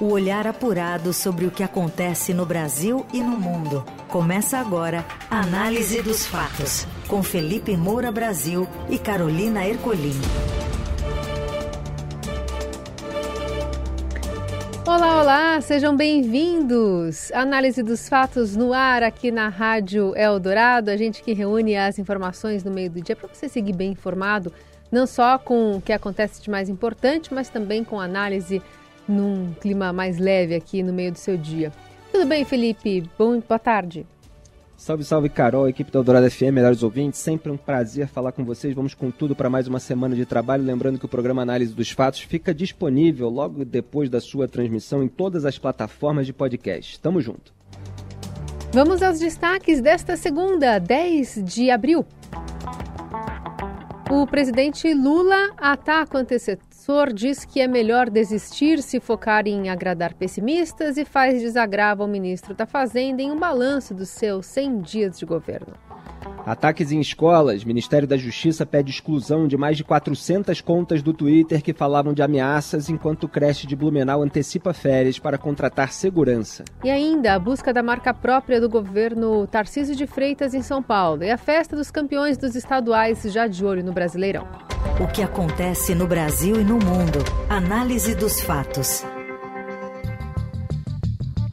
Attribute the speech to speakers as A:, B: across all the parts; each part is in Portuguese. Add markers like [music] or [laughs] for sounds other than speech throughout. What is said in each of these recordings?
A: O olhar apurado sobre o que acontece no Brasil e no mundo. Começa agora a Análise dos Fatos, com Felipe Moura Brasil e Carolina Ercolim.
B: Olá, olá, sejam bem-vindos. Análise dos fatos no ar aqui na Rádio Eldorado, a gente que reúne as informações no meio do dia para você seguir bem informado, não só com o que acontece de mais importante, mas também com análise num clima mais leve aqui no meio do seu dia. Tudo bem, Felipe? Bom, boa tarde.
C: Salve, salve, Carol, equipe da Eldorado FM, melhores ouvintes. Sempre um prazer falar com vocês. Vamos com tudo para mais uma semana de trabalho. Lembrando que o programa Análise dos Fatos fica disponível logo depois da sua transmissão em todas as plataformas de podcast. Tamo junto.
B: Vamos aos destaques desta segunda, 10 de abril. O presidente Lula ataca o antecessor, diz que é melhor desistir se focar em agradar pessimistas e faz desagravo ao ministro da Fazenda em um balanço dos seus 100 dias de governo.
C: Ataques em escolas. Ministério da Justiça pede exclusão de mais de 400 contas do Twitter que falavam de ameaças, enquanto o creche de Blumenau antecipa férias para contratar segurança.
B: E ainda a busca da marca própria do governo Tarcísio de Freitas em São Paulo e a festa dos campeões dos estaduais já de olho no Brasileirão.
A: O que acontece no Brasil e no mundo. Análise dos fatos.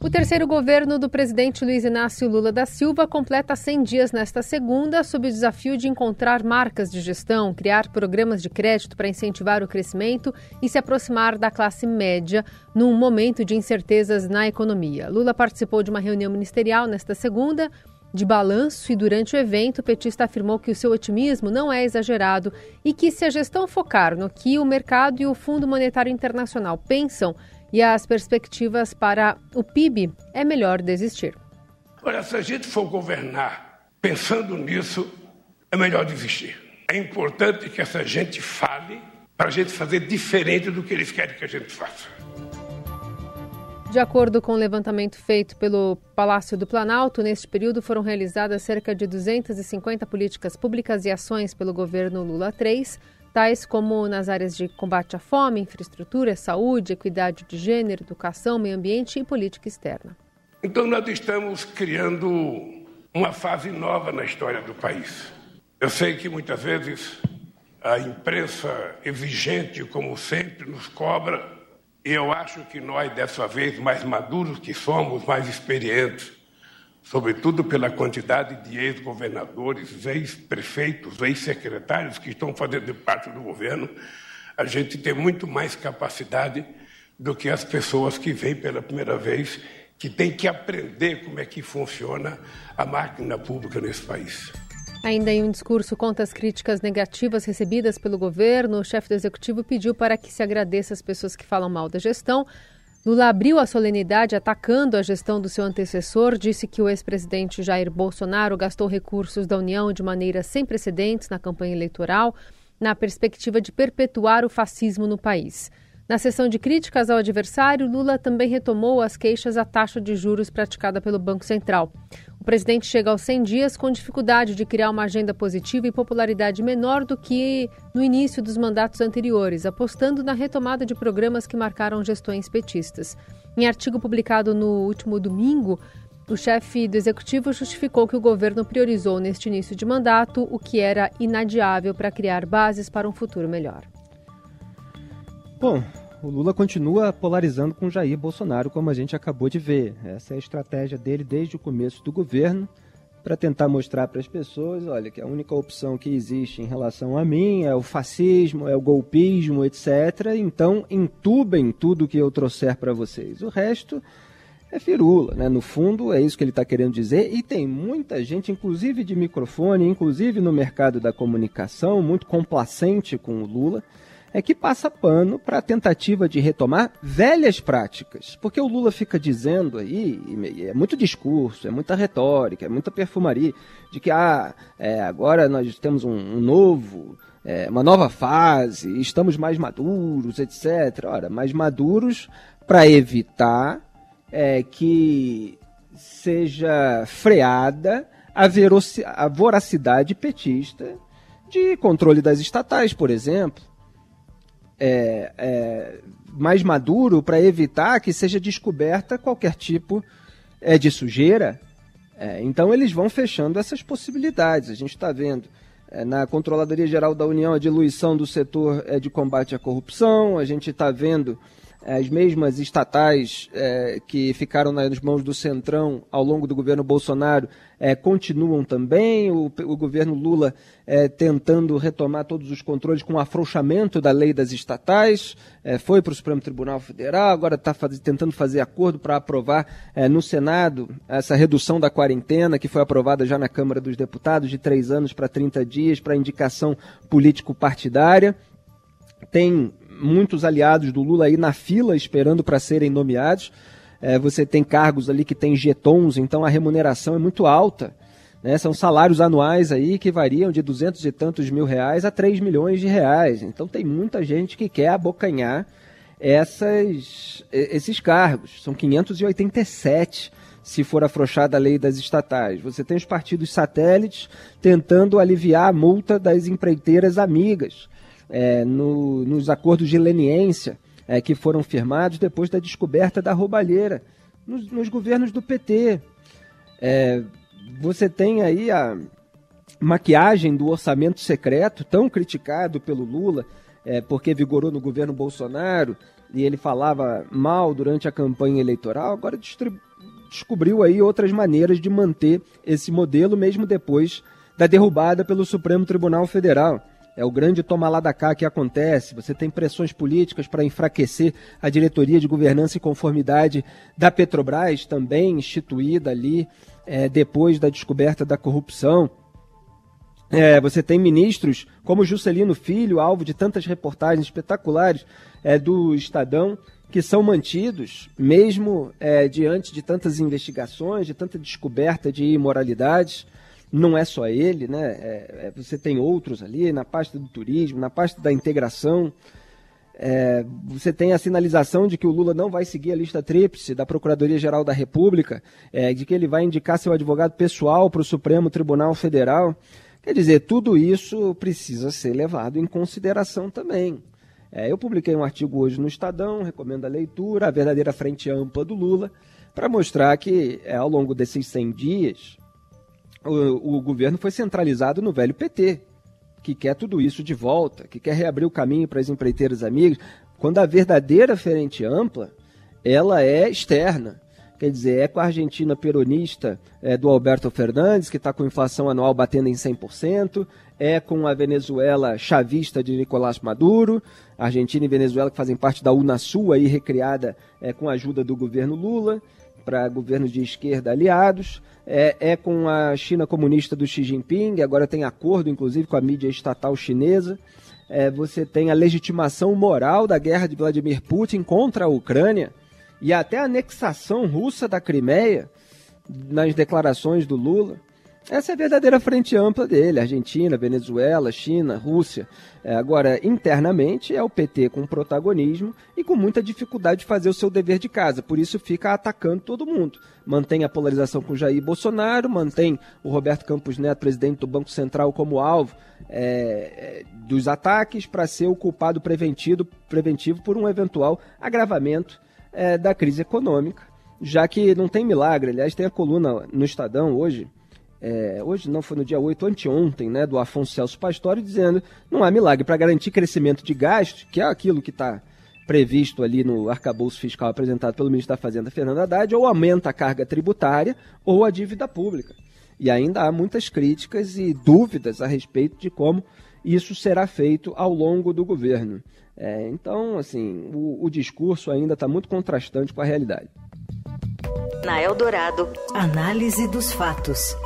B: O terceiro governo do presidente Luiz Inácio Lula da Silva completa 100 dias nesta segunda, sob o desafio de encontrar marcas de gestão, criar programas de crédito para incentivar o crescimento e se aproximar da classe média num momento de incertezas na economia. Lula participou de uma reunião ministerial nesta segunda. De balanço e durante o evento, o petista afirmou que o seu otimismo não é exagerado e que, se a gestão focar no que o mercado e o Fundo Monetário Internacional pensam, e as perspectivas para o PIB, é melhor desistir.
D: Olha, se a gente for governar pensando nisso, é melhor desistir. É importante que essa gente fale para a gente fazer diferente do que eles querem que a gente faça.
B: De acordo com o levantamento feito pelo Palácio do Planalto, neste período foram realizadas cerca de 250 políticas públicas e ações pelo governo Lula III, tais como nas áreas de combate à fome, infraestrutura, saúde, equidade de gênero, educação, meio ambiente e política externa.
D: Então, nós estamos criando uma fase nova na história do país. Eu sei que muitas vezes a imprensa exigente, como sempre, nos cobra, e eu acho que nós, dessa vez, mais maduros que somos, mais experientes, sobretudo pela quantidade de ex-governadores, ex-prefeitos, ex-secretários que estão fazendo parte do governo, a gente tem muito mais capacidade do que as pessoas que vêm pela primeira vez, que têm que aprender como é que funciona a máquina pública nesse país.
B: Ainda em um discurso contra as críticas negativas recebidas pelo governo, o chefe do executivo pediu para que se agradeça às pessoas que falam mal da gestão, Lula abriu a solenidade atacando a gestão do seu antecessor, disse que o ex-presidente Jair Bolsonaro gastou recursos da União de maneira sem precedentes na campanha eleitoral, na perspectiva de perpetuar o fascismo no país. Na sessão de críticas ao adversário, Lula também retomou as queixas à taxa de juros praticada pelo Banco Central. O presidente chega aos 100 dias com dificuldade de criar uma agenda positiva e popularidade menor do que no início dos mandatos anteriores, apostando na retomada de programas que marcaram gestões petistas. Em artigo publicado no último domingo, o chefe do executivo justificou que o governo priorizou neste início de mandato o que era inadiável para criar bases para um futuro melhor.
C: Bom, o Lula continua polarizando com Jair Bolsonaro, como a gente acabou de ver. Essa é a estratégia dele desde o começo do governo, para tentar mostrar para as pessoas, olha, que a única opção que existe em relação a mim é o fascismo, é o golpismo, etc. Então, entubem tudo que eu trouxer para vocês. O resto é firula, né? No fundo, é isso que ele está querendo dizer. E tem muita gente, inclusive de microfone, inclusive no mercado da comunicação, muito complacente com o Lula é que passa pano para a tentativa de retomar velhas práticas. Porque o Lula fica dizendo aí, é muito discurso, é muita retórica, é muita perfumaria, de que ah, é, agora nós temos um, um novo, é, uma nova fase, estamos mais maduros, etc. Ora, mais maduros para evitar é, que seja freada a, a voracidade petista de controle das estatais, por exemplo é, é, mais maduro para evitar que seja descoberta qualquer tipo é, de sujeira. É, então eles vão fechando essas possibilidades. A gente está vendo é, na Controladoria Geral da União a diluição do setor é, de combate à corrupção, a gente está vendo as mesmas estatais é, que ficaram nas mãos do Centrão ao longo do governo Bolsonaro é, continuam também. O, o governo Lula é, tentando retomar todos os controles com o afrouxamento da lei das estatais, é, foi para o Supremo Tribunal Federal, agora está faz, tentando fazer acordo para aprovar é, no Senado essa redução da quarentena, que foi aprovada já na Câmara dos Deputados, de três anos para 30 dias, para indicação político-partidária. Tem muitos aliados do Lula aí na fila esperando para serem nomeados. É, você tem cargos ali que tem getons, então a remuneração é muito alta. Né? São salários anuais aí que variam de duzentos e tantos mil reais a 3 milhões de reais. Então tem muita gente que quer abocanhar essas, esses cargos. São 587 se for afrouxada a lei das estatais. Você tem os partidos satélites tentando aliviar a multa das empreiteiras amigas é, no, nos acordos de leniência é, que foram firmados depois da descoberta da roubalheira nos, nos governos do PT. É, você tem aí a maquiagem do orçamento secreto, tão criticado pelo Lula, é, porque vigorou no governo Bolsonaro e ele falava mal durante a campanha eleitoral, agora descobriu aí outras maneiras de manter esse modelo mesmo depois da derrubada pelo Supremo Tribunal Federal é o grande toma lá que acontece. Você tem pressões políticas para enfraquecer a diretoria de governança e conformidade da Petrobras, também instituída ali é, depois da descoberta da corrupção. É, você tem ministros como Juscelino Filho, alvo de tantas reportagens espetaculares é, do Estadão, que são mantidos, mesmo é, diante de tantas investigações, de tanta descoberta de imoralidades não é só ele, né? É, é, você tem outros ali na pasta do turismo, na pasta da integração. É, você tem a sinalização de que o Lula não vai seguir a lista tríplice da Procuradoria-Geral da República, é, de que ele vai indicar seu advogado pessoal para o Supremo Tribunal Federal. Quer dizer, tudo isso precisa ser levado em consideração também. É, eu publiquei um artigo hoje no Estadão, recomendo a leitura, a verdadeira frente ampla do Lula, para mostrar que é, ao longo desses 100 dias, o, o governo foi centralizado no velho PT, que quer tudo isso de volta, que quer reabrir o caminho para as empreiteiras amigas, quando a verdadeira frente ampla, ela é externa. Quer dizer, é com a Argentina peronista é, do Alberto Fernandes, que está com inflação anual batendo em 100%, é com a Venezuela chavista de Nicolás Maduro, Argentina e Venezuela que fazem parte da Unasul, aí recriada é, com a ajuda do governo Lula, para governos de esquerda aliados é, é, com a China comunista do Xi Jinping, agora tem acordo, inclusive, com a mídia estatal chinesa. É, você tem a legitimação moral da guerra de Vladimir Putin contra a Ucrânia e até a anexação russa da Crimeia nas declarações do Lula. Essa é a verdadeira frente ampla dele: Argentina, Venezuela, China, Rússia. É, agora, internamente, é o PT com protagonismo e com muita dificuldade de fazer o seu dever de casa, por isso fica atacando todo mundo. Mantém a polarização com Jair Bolsonaro, mantém o Roberto Campos Neto, presidente do Banco Central, como alvo é, é dos ataques para ser o culpado preventivo, preventivo por um eventual agravamento é, da crise econômica, já que não tem milagre. Aliás, tem a coluna no Estadão hoje é, hoje não foi no dia 8, anteontem, né, do Afonso Celso Pastore, dizendo não há milagre para garantir crescimento de gastos, que é aquilo que está previsto ali no arcabouço fiscal apresentado pelo ministro da Fazenda, Fernando Haddad, ou aumenta a carga tributária ou a dívida pública. E ainda há muitas críticas e dúvidas a respeito de como isso será feito ao longo do governo. É, então, assim, o, o discurso ainda está muito contrastante com a realidade.
A: Na Eldorado, análise dos fatos.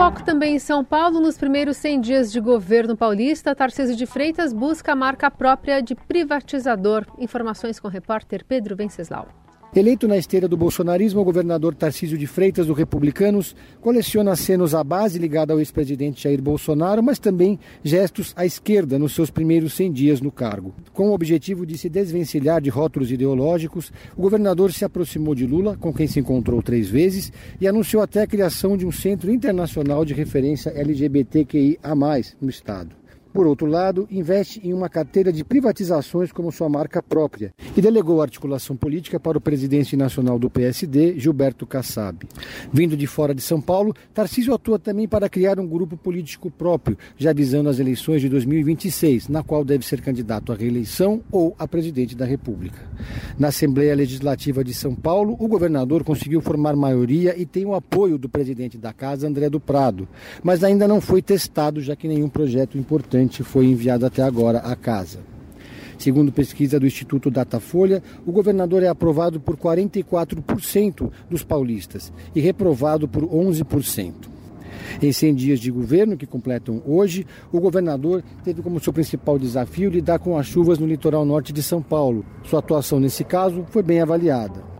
B: Foco também em São Paulo, nos primeiros 100 dias de governo paulista, Tarcísio de Freitas busca a marca própria de privatizador. Informações com o repórter Pedro Venceslau.
E: Eleito na esteira do bolsonarismo, o governador Tarcísio de Freitas, do Republicanos, coleciona acenos à base ligada ao ex-presidente Jair Bolsonaro, mas também gestos à esquerda nos seus primeiros 100 dias no cargo. Com o objetivo de se desvencilhar de rótulos ideológicos, o governador se aproximou de Lula, com quem se encontrou três vezes, e anunciou até a criação de um centro internacional de referência LGBTQIA, no Estado. Por outro lado, investe em uma carteira de privatizações como sua marca própria e delegou a articulação política para o presidente nacional do PSD, Gilberto Kassab. Vindo de fora de São Paulo, Tarcísio atua também para criar um grupo político próprio, já visando as eleições de 2026, na qual deve ser candidato à reeleição ou a presidente da República. Na Assembleia Legislativa de São Paulo, o governador conseguiu formar maioria e tem o apoio do presidente da casa, André do Prado, mas ainda não foi testado, já que nenhum projeto importante foi enviado até agora à casa. Segundo pesquisa do Instituto Datafolha, o governador é aprovado por 44% dos paulistas e reprovado por 11%. Em 100 dias de governo, que completam hoje, o governador teve como seu principal desafio lidar com as chuvas no litoral norte de São Paulo. Sua atuação nesse caso foi bem avaliada.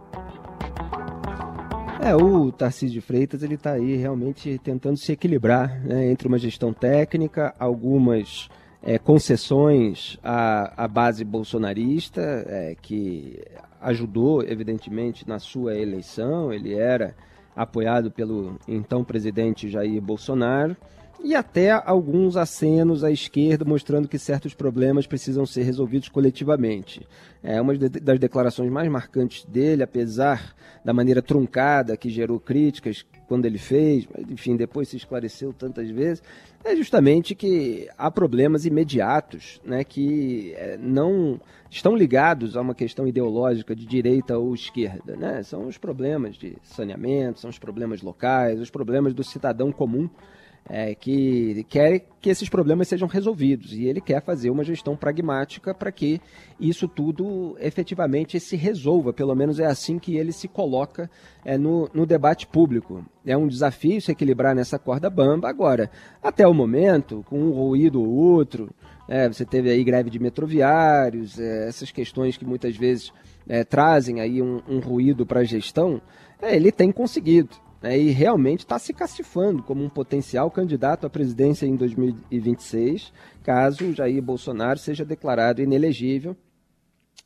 C: É, o Tarcísio de Freitas ele está aí realmente tentando se equilibrar né, entre uma gestão técnica, algumas é, concessões à, à, base bolsonarista, é, que ajudou, evidentemente, na sua eleição. Ele era apoiado pelo então presidente Jair Bolsonaro e até alguns acenos à esquerda mostrando que certos problemas precisam ser resolvidos coletivamente. É uma das declarações mais marcantes dele, apesar da maneira truncada que gerou críticas quando ele fez, mas enfim, depois se esclareceu tantas vezes, é justamente que há problemas imediatos né, que é, não estão ligados a uma questão ideológica de direita ou esquerda. Né? São os problemas de saneamento, são os problemas locais, os problemas do cidadão comum é, que quer que esses problemas sejam resolvidos e ele quer fazer uma gestão pragmática para que isso tudo efetivamente se resolva. Pelo menos é assim que ele se coloca é, no, no debate público. É um desafio se equilibrar nessa corda bamba. Agora, até o momento, com um ruído ou outro, é, você teve aí greve de metroviários, é, essas questões que muitas vezes é, trazem aí um, um ruído para a gestão, é, ele tem conseguido né, e realmente está se cacifando como um potencial candidato à presidência em 2026, caso Jair Bolsonaro seja declarado inelegível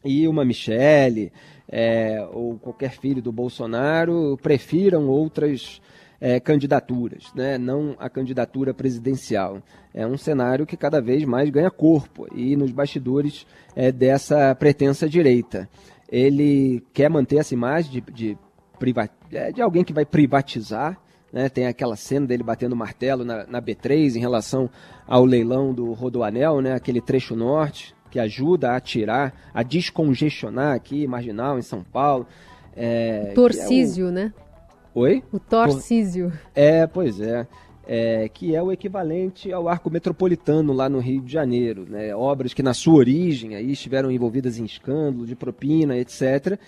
C: e uma Michele é, ou qualquer filho do Bolsonaro prefiram outras é, candidaturas, né? não a candidatura presidencial. É um cenário que cada vez mais ganha corpo e nos bastidores é, dessa pretensa direita. Ele quer manter essa imagem de, de de alguém que vai privatizar. Né? Tem aquela cena dele batendo martelo na, na B3 em relação ao leilão do Rodoanel, né? aquele trecho norte, que ajuda a tirar, a descongestionar aqui, marginal, em São Paulo.
B: É, Torcísio, é o... né?
C: Oi?
B: O Torcísio.
C: É, pois é. É, que é o equivalente ao arco metropolitano lá no Rio de Janeiro. Né? Obras que na sua origem aí estiveram envolvidas em escândalo de propina, etc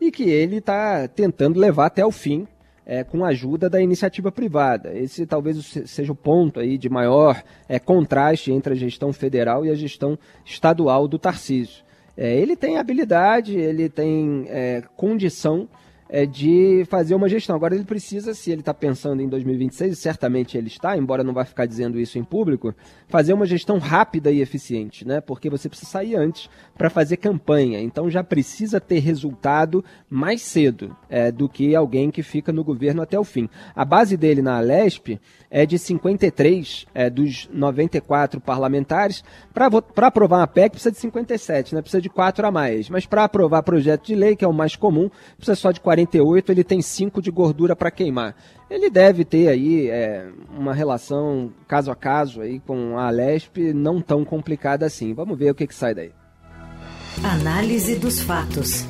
C: e que ele está tentando levar até o fim é, com a ajuda da iniciativa privada. Esse talvez seja o ponto aí de maior é, contraste entre a gestão federal e a gestão estadual do Tarcísio. É, ele tem habilidade, ele tem é, condição é, de fazer uma gestão. Agora ele precisa, se ele está pensando em 2026, e certamente ele está, embora não vá ficar dizendo isso em público, fazer uma gestão rápida e eficiente, né? Porque você precisa sair antes para fazer campanha. Então já precisa ter resultado mais cedo é, do que alguém que fica no governo até o fim. A base dele na Alesp é de 53 é, dos 94 parlamentares. Para aprovar uma PEC precisa de 57, né? precisa de 4 a mais. Mas para aprovar projeto de lei, que é o mais comum, precisa só de 48, ele tem 5 de gordura para queimar. Ele deve ter aí é, uma relação caso a caso aí com a Alesp não tão complicada assim. Vamos ver o que, que sai daí.
A: Análise dos fatos.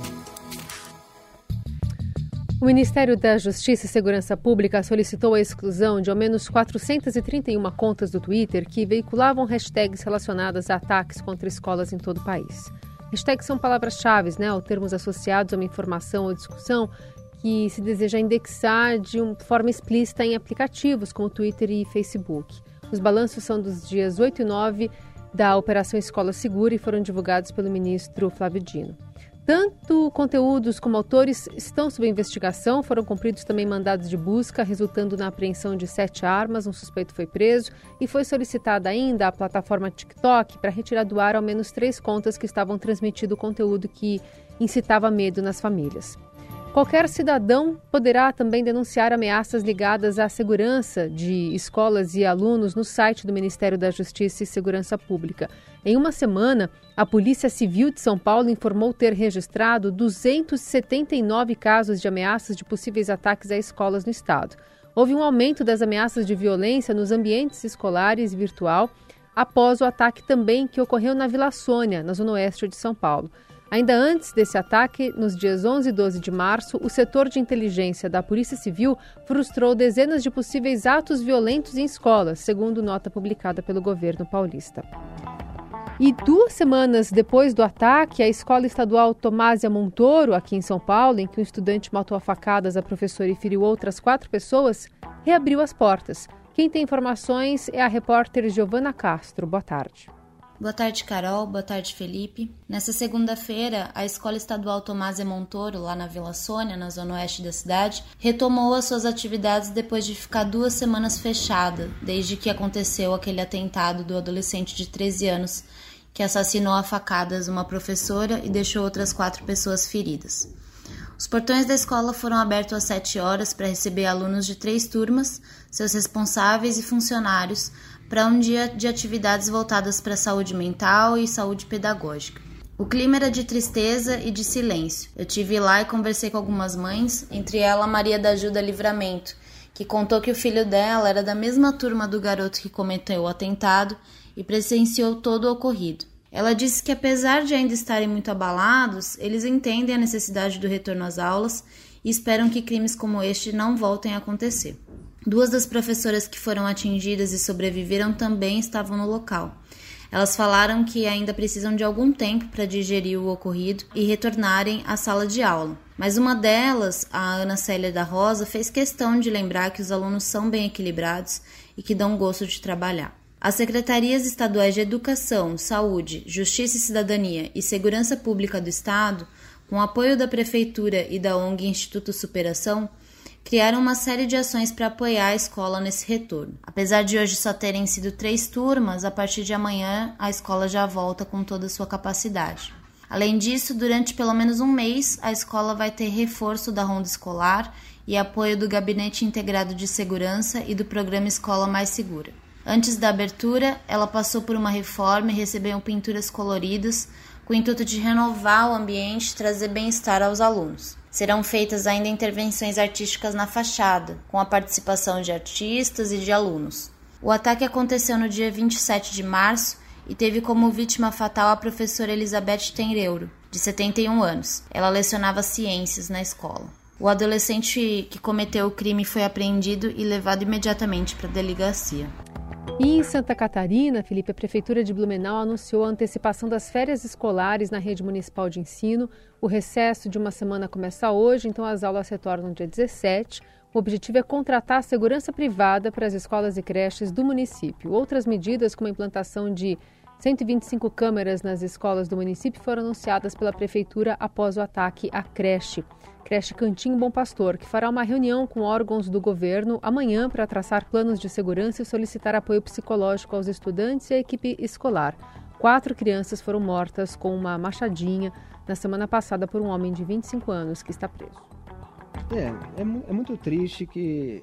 B: O Ministério da Justiça e Segurança Pública solicitou a exclusão de ao menos 431 contas do Twitter que veiculavam hashtags relacionadas a ataques contra escolas em todo o país. Hashtags são palavras-chave, né, ou termos associados a uma informação ou discussão que se deseja indexar de uma forma explícita em aplicativos como Twitter e Facebook. Os balanços são dos dias 8 e 9 da Operação Escola Segura e foram divulgados pelo ministro Flávio Dino. Tanto conteúdos como autores estão sob investigação. Foram cumpridos também mandados de busca, resultando na apreensão de sete armas. Um suspeito foi preso e foi solicitada ainda a plataforma TikTok para retirar do ar ao menos três contas que estavam transmitindo conteúdo que incitava medo nas famílias. Qualquer cidadão poderá também denunciar ameaças ligadas à segurança de escolas e alunos no site do Ministério da Justiça e Segurança Pública. Em uma semana, a Polícia Civil de São Paulo informou ter registrado 279 casos de ameaças de possíveis ataques a escolas no estado. Houve um aumento das ameaças de violência nos ambientes escolares e virtual após o ataque também que ocorreu na Vila Sônia, na zona oeste de São Paulo. Ainda antes desse ataque, nos dias 11 e 12 de março, o setor de inteligência da Polícia Civil frustrou dezenas de possíveis atos violentos em escolas, segundo nota publicada pelo governo paulista. E duas semanas depois do ataque, a escola estadual Tomásia Montoro, aqui em São Paulo, em que um estudante matou a facadas a professora e feriu outras quatro pessoas, reabriu as portas. Quem tem informações é a repórter Giovana Castro. Boa tarde.
F: Boa tarde, Carol. Boa tarde, Felipe. Nessa segunda-feira, a Escola Estadual Tomás e Montoro, lá na Vila Sônia, na zona oeste da cidade, retomou as suas atividades depois de ficar duas semanas fechada, desde que aconteceu aquele atentado do adolescente de 13 anos que assassinou a facadas uma professora e deixou outras quatro pessoas feridas. Os portões da escola foram abertos às 7 horas para receber alunos de três turmas, seus responsáveis e funcionários para um dia de atividades voltadas para saúde mental e saúde pedagógica. O clima era de tristeza e de silêncio. Eu tive lá e conversei com algumas mães, entre ela Maria da Ajuda Livramento, que contou que o filho dela era da mesma turma do garoto que cometeu o atentado e presenciou todo o ocorrido. Ela disse que, apesar de ainda estarem muito abalados, eles entendem a necessidade do retorno às aulas e esperam que crimes como este não voltem a acontecer. Duas das professoras que foram atingidas e sobreviveram também estavam no local. Elas falaram que ainda precisam de algum tempo para digerir o ocorrido e retornarem à sala de aula. Mas uma delas, a Ana Célia da Rosa, fez questão de lembrar que os alunos são bem equilibrados e que dão gosto de trabalhar. As secretarias estaduais de Educação, Saúde, Justiça e Cidadania e Segurança Pública do Estado, com apoio da Prefeitura e da ONG Instituto Superação, criaram uma série de ações para apoiar a escola nesse retorno. Apesar de hoje só terem sido três turmas, a partir de amanhã a escola já volta com toda a sua capacidade. Além disso, durante pelo menos um mês, a escola vai ter reforço da ronda escolar e apoio do Gabinete Integrado de Segurança e do Programa Escola Mais Segura. Antes da abertura, ela passou por uma reforma e recebeu pinturas coloridas com o intuito de renovar o ambiente e trazer bem-estar aos alunos. Serão feitas ainda intervenções artísticas na fachada, com a participação de artistas e de alunos. O ataque aconteceu no dia 27 de março e teve como vítima fatal a professora Elizabeth Tenreuro, de 71 anos. Ela lecionava ciências na escola. O adolescente que cometeu o crime foi apreendido e levado imediatamente para a delegacia.
B: E em Santa Catarina, Felipe, a Prefeitura de Blumenau anunciou a antecipação das férias escolares na rede municipal de ensino. O recesso de uma semana começa hoje, então as aulas retornam dia 17. O objetivo é contratar segurança privada para as escolas e creches do município. Outras medidas, como a implantação de 125 câmeras nas escolas do município, foram anunciadas pela Prefeitura após o ataque à creche. Creche Cantinho Bom Pastor, que fará uma reunião com órgãos do governo amanhã para traçar planos de segurança e solicitar apoio psicológico aos estudantes e à equipe escolar. Quatro crianças foram mortas com uma machadinha na semana passada por um homem de 25 anos que está preso.
C: É, é, é muito triste que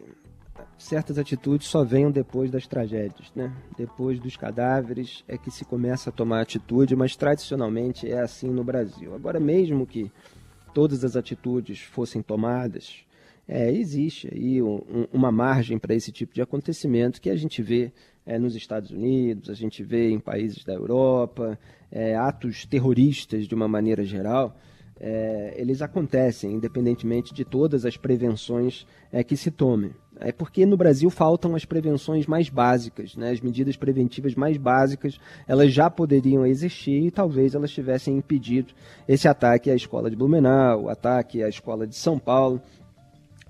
C: certas atitudes só venham depois das tragédias, né? Depois dos cadáveres é que se começa a tomar atitude, mas tradicionalmente é assim no Brasil. Agora, mesmo que todas as atitudes fossem tomadas, é, existe aí um, uma margem para esse tipo de acontecimento que a gente vê é, nos Estados Unidos, a gente vê em países da Europa, é, atos terroristas de uma maneira geral, é, eles acontecem, independentemente de todas as prevenções é, que se tomem. É porque no Brasil faltam as prevenções mais básicas, né? as medidas preventivas mais básicas, elas já poderiam existir e talvez elas tivessem impedido esse ataque à escola de Blumenau, o ataque à escola de São Paulo,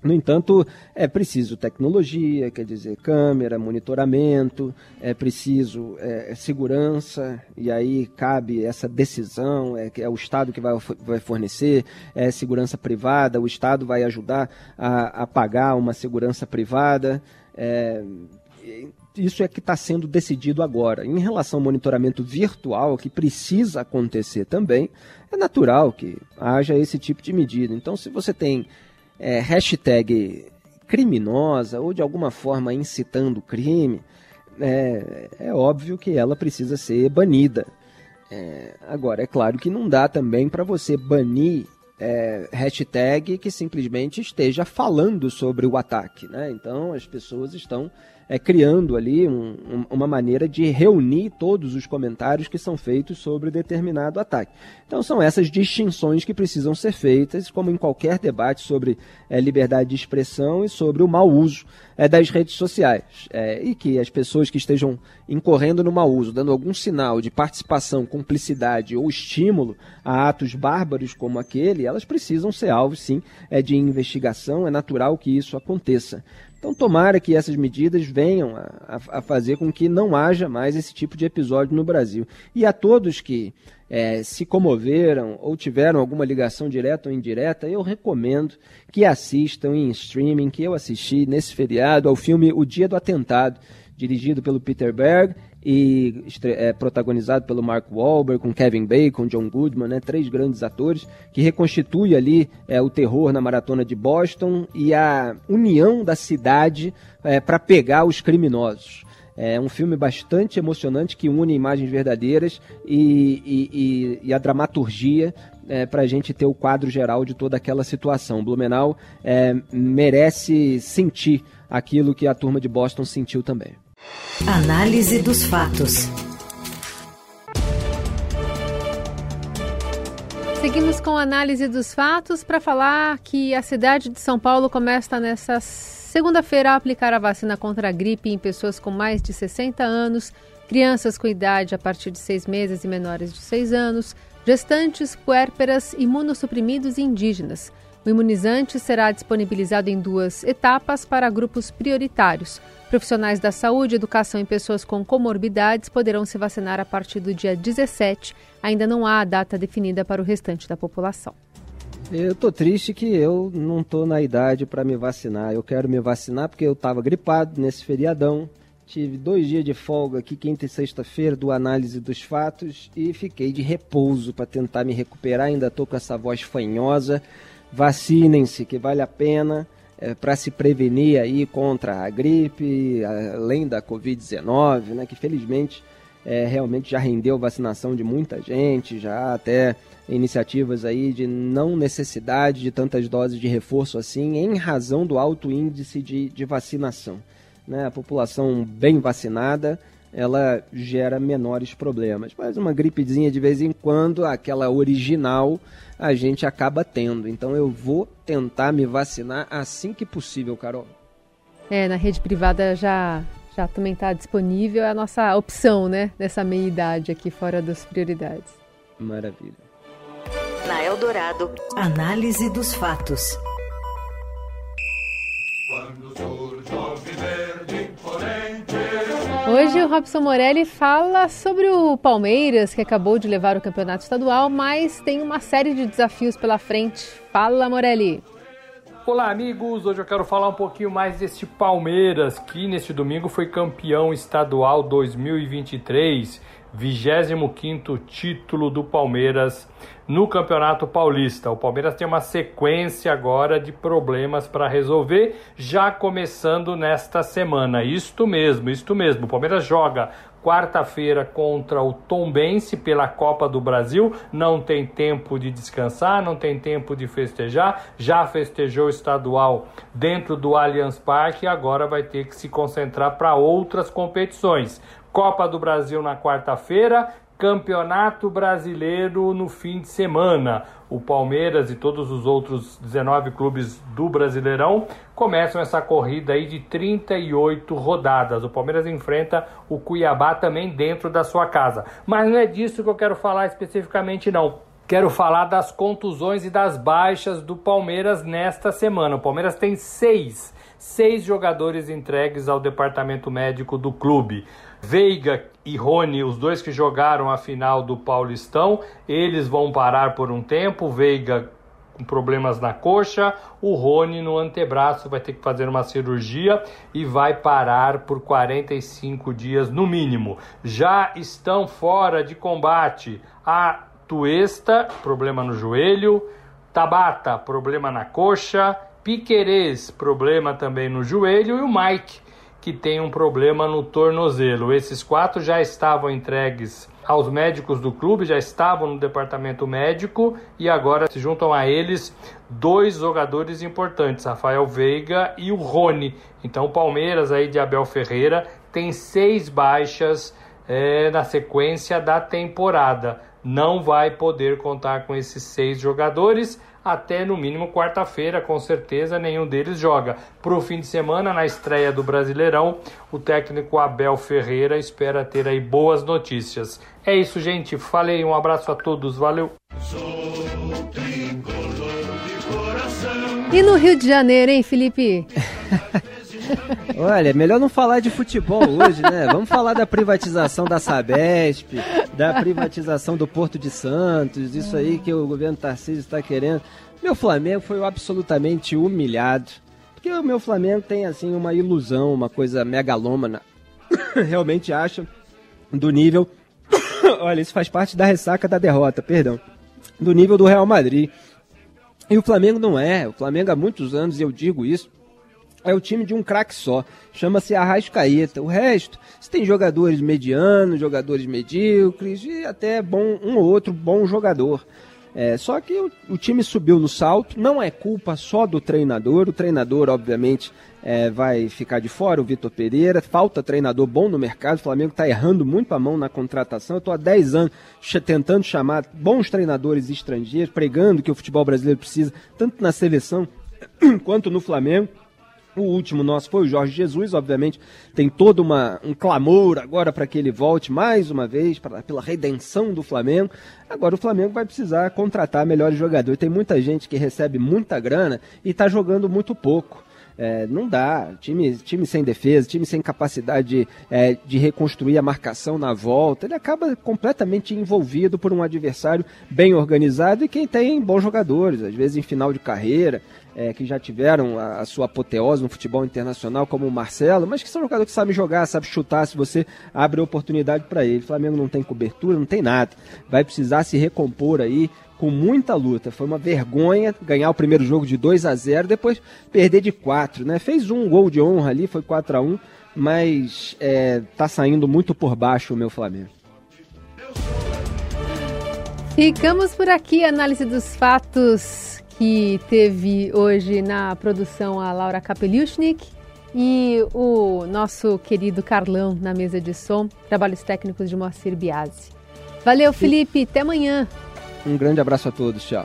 C: no entanto, é preciso tecnologia, quer dizer, câmera, monitoramento, é preciso é, segurança, e aí cabe essa decisão, é, é o Estado que vai, vai fornecer, é segurança privada, o Estado vai ajudar a, a pagar uma segurança privada. É, isso é que está sendo decidido agora. Em relação ao monitoramento virtual, que precisa acontecer também, é natural que haja esse tipo de medida. Então, se você tem é, hashtag criminosa ou de alguma forma incitando crime, é, é óbvio que ela precisa ser banida. É, agora, é claro que não dá também para você banir é, hashtag que simplesmente esteja falando sobre o ataque. Né? Então, as pessoas estão é, criando ali um, um, uma maneira de reunir todos os comentários que são feitos sobre determinado ataque. Então são essas distinções que precisam ser feitas, como em qualquer debate sobre é, liberdade de expressão e sobre o mau uso é, das redes sociais. É, e que as pessoas que estejam incorrendo no mau uso, dando algum sinal de participação, cumplicidade ou estímulo a atos bárbaros como aquele, elas precisam ser alvos, sim, é, de investigação. É natural que isso aconteça. Então, tomara que essas medidas venham a, a, fazer com que não haja mais esse tipo de episódio no Brasil. E a todos que é, se comoveram ou tiveram alguma ligação direta ou indireta, eu recomendo que assistam em streaming, que eu assisti nesse feriado, ao filme O Dia do Atentado, dirigido pelo Peter Berg e é, protagonizado pelo Mark Wahlberg, com Kevin Bacon, John Goodman, né, três grandes atores, que reconstitui ali é, o terror na maratona de Boston e a união da cidade é, para pegar os criminosos. É um filme bastante emocionante que une imagens verdadeiras e, e, e, e a dramaturgia é, para a gente ter o quadro geral de toda aquela situação. Blumenau é, merece sentir aquilo que a turma de Boston sentiu também.
A: Análise dos fatos.
B: Seguimos com a análise dos fatos para falar que a cidade de São Paulo começa nessa segunda-feira a aplicar a vacina contra a gripe em pessoas com mais de 60 anos, crianças com idade a partir de 6 meses e menores de 6 anos, gestantes, puérperas, imunossuprimidos e indígenas. O imunizante será disponibilizado em duas etapas para grupos prioritários. Profissionais da saúde e educação em pessoas com comorbidades poderão se vacinar a partir do dia 17. Ainda não há a data definida para o restante da população.
C: Eu tô triste que eu não tô na idade para me vacinar. Eu quero me vacinar porque eu estava gripado nesse feriadão. Tive dois dias de folga aqui, quinta e sexta-feira, do análise dos fatos e fiquei de repouso para tentar me recuperar. Ainda tô com essa voz fanhosa vacinem-se, que vale a pena é, para se prevenir aí contra a gripe, além da Covid-19, né, que felizmente é, realmente já rendeu vacinação de muita gente, já até iniciativas aí de não necessidade de tantas doses de reforço assim, em razão do alto índice de, de vacinação. Né? A população bem vacinada ela gera menores problemas. Mas uma gripezinha de vez em quando, aquela original, a gente acaba tendo. Então eu vou tentar me vacinar assim que possível, Carol.
B: É, na rede privada já já também está disponível, é a nossa opção, né? Nessa meia idade aqui fora das prioridades.
C: Maravilha.
A: Na Eldorado, análise dos fatos. Quando
B: Hoje o Robson Morelli fala sobre o Palmeiras, que acabou de levar o campeonato estadual, mas tem uma série de desafios pela frente. Fala, Morelli.
G: Olá, amigos. Hoje eu quero falar um pouquinho mais deste Palmeiras, que neste domingo foi campeão estadual 2023 25º título do Palmeiras no Campeonato Paulista. O Palmeiras tem uma sequência agora de problemas para resolver, já começando nesta semana. Isto mesmo, isto mesmo. O Palmeiras joga quarta-feira contra o Tombense pela Copa do Brasil. Não tem tempo de descansar, não tem tempo de festejar. Já festejou o estadual dentro do Allianz Parque e agora vai ter que se concentrar para outras competições. Copa do Brasil na quarta-feira, Campeonato Brasileiro no fim de semana. O Palmeiras e todos os outros 19 clubes do Brasileirão começam essa corrida aí de 38 rodadas. O Palmeiras enfrenta o Cuiabá também dentro da sua casa. Mas não é disso que eu quero falar especificamente não. Quero falar das contusões e das baixas do Palmeiras nesta semana. O Palmeiras tem seis, seis jogadores entregues ao departamento médico do clube. Veiga e Rony, os dois que jogaram a final do Paulistão, eles vão parar por um tempo. Veiga com problemas na coxa, o Rony no antebraço vai ter que fazer uma cirurgia e vai parar por 45 dias no mínimo. Já estão fora de combate a Tuesta, problema no joelho, Tabata, problema na coxa, Piquerez, problema também no joelho e o Mike, que tem um problema no tornozelo. Esses quatro já estavam entregues aos médicos do clube, já estavam no departamento médico e agora se juntam a eles dois jogadores importantes, Rafael Veiga e o Rony. Então o Palmeiras aí de Abel Ferreira tem seis baixas é, na sequência da temporada. Não vai poder contar com esses seis jogadores até no mínimo quarta-feira, com certeza nenhum deles joga. Para o fim de semana, na estreia do Brasileirão, o técnico Abel Ferreira espera ter aí boas notícias. É isso, gente. Falei, um abraço a todos, valeu.
B: E no Rio de Janeiro, hein, Felipe? [laughs]
C: Olha, melhor não falar de futebol hoje, né? Vamos falar da privatização da Sabesp, da privatização do Porto de Santos, isso aí que o governo Tarcísio está querendo. Meu Flamengo foi absolutamente humilhado. Porque o meu Flamengo tem, assim, uma ilusão, uma coisa megalômana. [coughs] Realmente acha do nível. [coughs] Olha, isso faz parte da ressaca da derrota, perdão. Do nível do Real Madrid. E o Flamengo não é. O Flamengo há muitos anos, e eu digo isso, é o time de um craque só. Chama-se Arrascaeta. O resto, você tem jogadores medianos, jogadores medíocres e até bom, um ou outro bom jogador. É, só que o, o, time subiu no salto, não é culpa só do treinador. O treinador, obviamente, é, vai ficar de fora, o Vitor Pereira. Falta treinador bom no mercado. O Flamengo está errando muito a mão na contratação. Eu estou há 10 anos tentando chamar bons treinadores estrangeiros, pregando que o futebol brasileiro precisa, tanto na seleção [clears throat] quanto no Flamengo. O último nosso foi o Jorge Jesus, obviamente tem todo uma, um clamor agora para que ele volte mais uma vez pra, pela redenção do Flamengo. Agora o Flamengo vai precisar contratar melhores jogadores. Tem muita gente que recebe muita grana e está jogando muito pouco. É, não dá. Time, time sem defesa, time sem capacidade de, é, de reconstruir a marcação na volta, ele acaba completamente envolvido por um adversário bem organizado e quem tem bons jogadores, às vezes em final de carreira é, que já tiveram a, a, sua apoteose no futebol internacional, como o Marcelo, mas que são jogadores que sabem jogar, sabem chutar se você abre oportunidade para ele. O Flamengo não tem cobertura, não tem nada. Vai precisar se recompor aí com muita luta. Foi uma vergonha ganhar o primeiro jogo de 2 a 0 depois perder de 4, né? Fez um gol de honra ali, foi 4 a 1 mas é, tá saindo muito por baixo o meu Flamengo.
B: Ficamos por aqui, análise dos fatos que teve hoje na produção a Laura Kapeliushnik e o nosso querido Carlão na mesa de som, trabalhos técnicos de Moacir Biasi. Valeu, Felipe, até amanhã.
C: Um grande abraço a todos, tchau.